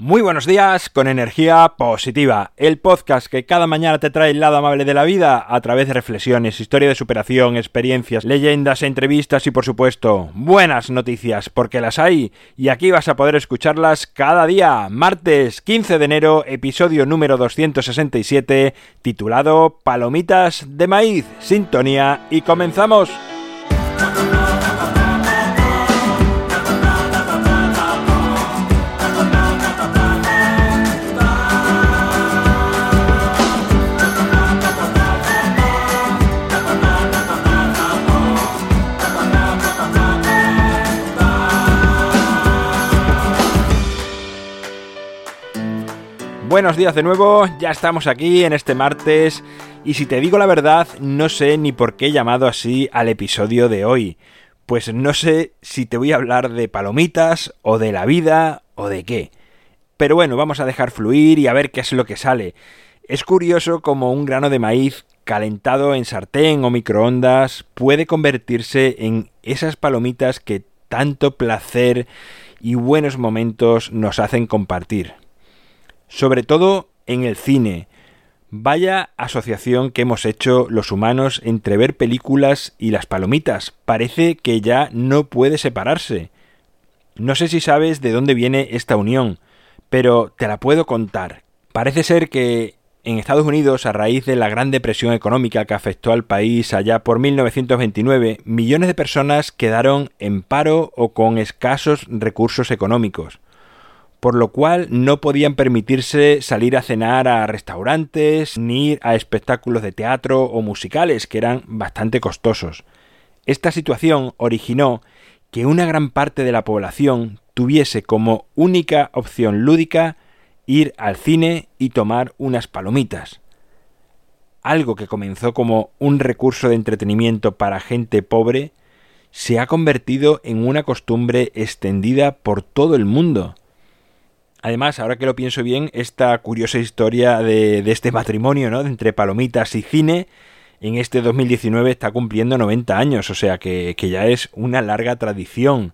Muy buenos días con energía positiva, el podcast que cada mañana te trae el lado amable de la vida a través de reflexiones, historia de superación, experiencias, leyendas, entrevistas y por supuesto buenas noticias porque las hay y aquí vas a poder escucharlas cada día. Martes 15 de enero, episodio número 267 titulado Palomitas de maíz, sintonía y comenzamos. Buenos días de nuevo, ya estamos aquí en este martes y si te digo la verdad no sé ni por qué he llamado así al episodio de hoy. Pues no sé si te voy a hablar de palomitas o de la vida o de qué. Pero bueno, vamos a dejar fluir y a ver qué es lo que sale. Es curioso como un grano de maíz calentado en sartén o microondas puede convertirse en esas palomitas que tanto placer y buenos momentos nos hacen compartir sobre todo en el cine. Vaya asociación que hemos hecho los humanos entre ver películas y las palomitas. Parece que ya no puede separarse. No sé si sabes de dónde viene esta unión, pero te la puedo contar. Parece ser que en Estados Unidos, a raíz de la gran depresión económica que afectó al país allá por 1929, millones de personas quedaron en paro o con escasos recursos económicos por lo cual no podían permitirse salir a cenar a restaurantes ni ir a espectáculos de teatro o musicales que eran bastante costosos. Esta situación originó que una gran parte de la población tuviese como única opción lúdica ir al cine y tomar unas palomitas. Algo que comenzó como un recurso de entretenimiento para gente pobre, se ha convertido en una costumbre extendida por todo el mundo. Además, ahora que lo pienso bien, esta curiosa historia de, este matrimonio, ¿no? Entre palomitas y cine, en este 2019 está cumpliendo 90 años, o sea que, ya es una larga tradición.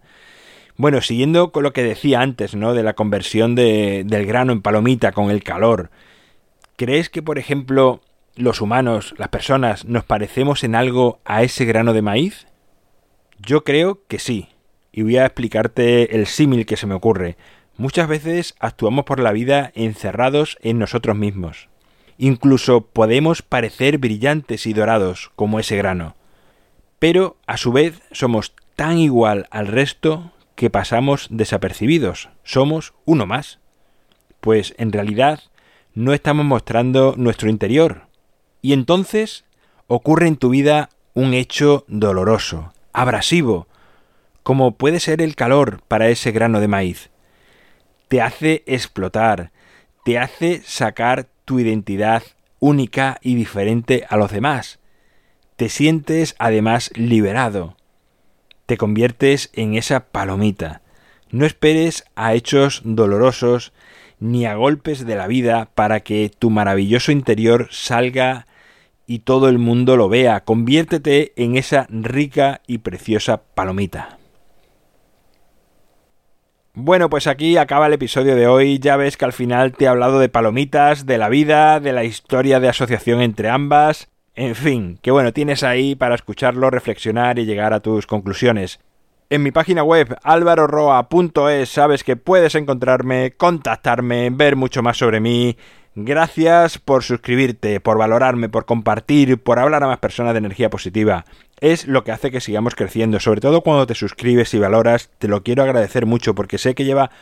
Bueno, siguiendo con lo que decía antes, ¿no? De la conversión del grano en palomita con el calor. ¿Crees que, por ejemplo, los humanos, las personas, nos parecemos en algo a ese grano de maíz? Yo creo que sí. Y voy a explicarte el símil que se me ocurre. Muchas veces actuamos por la vida encerrados en nosotros mismos. Incluso podemos parecer brillantes y dorados como ese grano. Pero a su vez somos tan igual al resto que pasamos desapercibidos. Somos uno más. Pues en realidad no estamos mostrando nuestro interior. Y entonces ocurre en tu vida un hecho doloroso, abrasivo, como puede ser el calor para ese grano de maíz te hace explotar, te hace sacar tu identidad única y diferente a los demás. Te sientes además liberado. Te conviertes en esa palomita. No esperes a hechos dolorosos ni a golpes de la vida para que tu maravilloso interior salga y todo el mundo lo vea. Conviértete en esa rica y preciosa palomita. Bueno, pues aquí acaba el episodio de hoy. Ya ves que al final te he hablado de palomitas, de la vida, de la historia de asociación entre ambas. En fin, que bueno, tienes ahí para escucharlo, reflexionar y llegar a tus conclusiones. En mi página web alvaroroa.es sabes que puedes encontrarme, contactarme, ver mucho más sobre mí Gracias por suscribirte, por valorarme, por compartir, por hablar a más personas de energía positiva. Es lo que hace que sigamos creciendo, sobre todo cuando te suscribes y valoras, te lo quiero agradecer mucho porque sé que lleva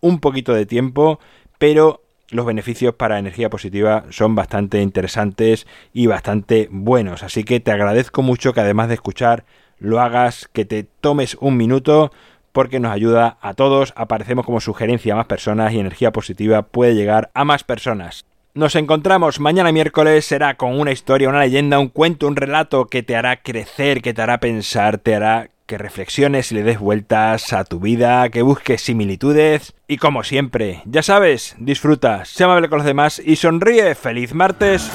un poquito de tiempo, pero los beneficios para energía positiva son bastante interesantes y bastante buenos. Así que te agradezco mucho que además de escuchar, lo hagas, que te tomes un minuto porque nos ayuda a todos, aparecemos como sugerencia a más personas y energía positiva puede llegar a más personas. Nos encontramos mañana miércoles, será con una historia, una leyenda, un cuento, un relato que te hará crecer, que te hará pensar, te hará que reflexiones y le des vueltas a tu vida, que busques similitudes y como siempre, ya sabes, disfruta, sé amable con los demás y sonríe. ¡Feliz martes!